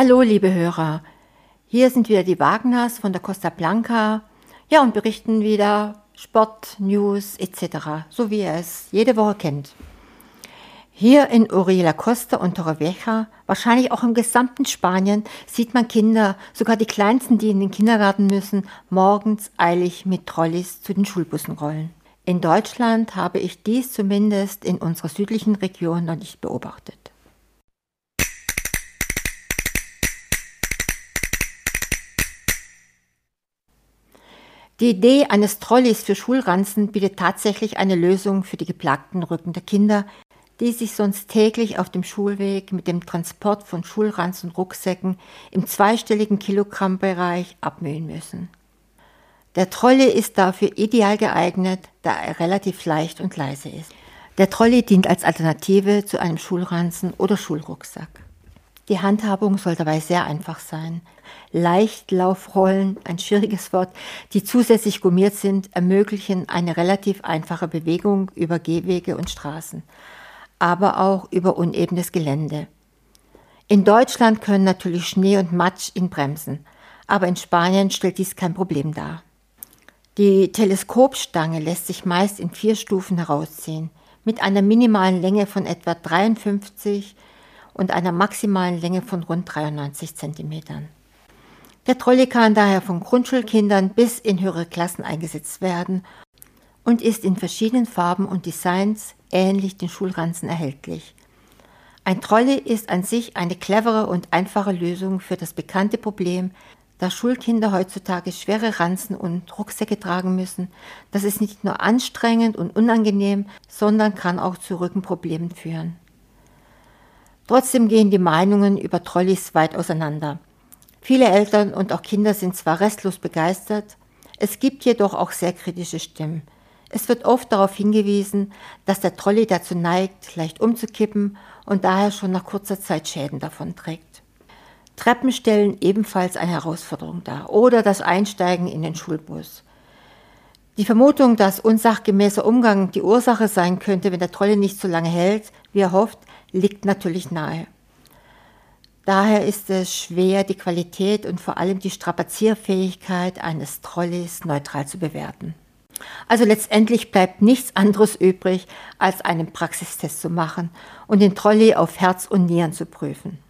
Hallo, liebe Hörer. Hier sind wieder die Wagners von der Costa Blanca. Ja, und berichten wieder Sport, News etc., so wie ihr es jede Woche kennt. Hier in Uriela Costa und Torrevieja, wahrscheinlich auch im gesamten Spanien, sieht man Kinder, sogar die Kleinsten, die in den Kindergarten müssen, morgens eilig mit Trolleys zu den Schulbussen rollen. In Deutschland habe ich dies zumindest in unserer südlichen Region noch nicht beobachtet. Die Idee eines Trolleys für Schulranzen bietet tatsächlich eine Lösung für die geplagten Rücken der Kinder, die sich sonst täglich auf dem Schulweg mit dem Transport von Schulranzen und Rucksäcken im zweistelligen Kilogrammbereich abmühen müssen. Der Trolley ist dafür ideal geeignet, da er relativ leicht und leise ist. Der Trolley dient als Alternative zu einem Schulranzen oder Schulrucksack. Die Handhabung soll dabei sehr einfach sein. Leichtlaufrollen, ein schwieriges Wort, die zusätzlich gummiert sind, ermöglichen eine relativ einfache Bewegung über Gehwege und Straßen, aber auch über unebenes Gelände. In Deutschland können natürlich Schnee und Matsch ihn bremsen, aber in Spanien stellt dies kein Problem dar. Die Teleskopstange lässt sich meist in vier Stufen herausziehen, mit einer minimalen Länge von etwa 53 und einer maximalen Länge von rund 93 cm. Der Trolley kann daher von Grundschulkindern bis in höhere Klassen eingesetzt werden und ist in verschiedenen Farben und Designs ähnlich den Schulranzen erhältlich. Ein Trolley ist an sich eine clevere und einfache Lösung für das bekannte Problem, dass Schulkinder heutzutage schwere Ranzen und Rucksäcke tragen müssen. Das ist nicht nur anstrengend und unangenehm, sondern kann auch zu Rückenproblemen führen. Trotzdem gehen die Meinungen über Trolleys weit auseinander. Viele Eltern und auch Kinder sind zwar restlos begeistert, es gibt jedoch auch sehr kritische Stimmen. Es wird oft darauf hingewiesen, dass der Trolley dazu neigt, leicht umzukippen und daher schon nach kurzer Zeit Schäden davon trägt. Treppen stellen ebenfalls eine Herausforderung dar oder das Einsteigen in den Schulbus. Die Vermutung, dass unsachgemäßer Umgang die Ursache sein könnte, wenn der Trolley nicht so lange hält, wie er hofft, liegt natürlich nahe. Daher ist es schwer, die Qualität und vor allem die Strapazierfähigkeit eines Trolleys neutral zu bewerten. Also letztendlich bleibt nichts anderes übrig, als einen Praxistest zu machen und den Trolley auf Herz und Nieren zu prüfen.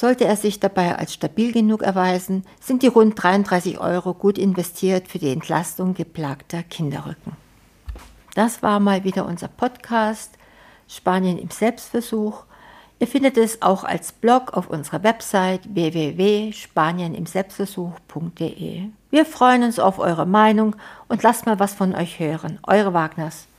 Sollte er sich dabei als stabil genug erweisen, sind die rund 33 Euro gut investiert für die Entlastung geplagter Kinderrücken. Das war mal wieder unser Podcast Spanien im Selbstversuch. Ihr findet es auch als Blog auf unserer Website www.spanienimselbstversuch.de. Wir freuen uns auf eure Meinung und lasst mal was von euch hören. Eure Wagners.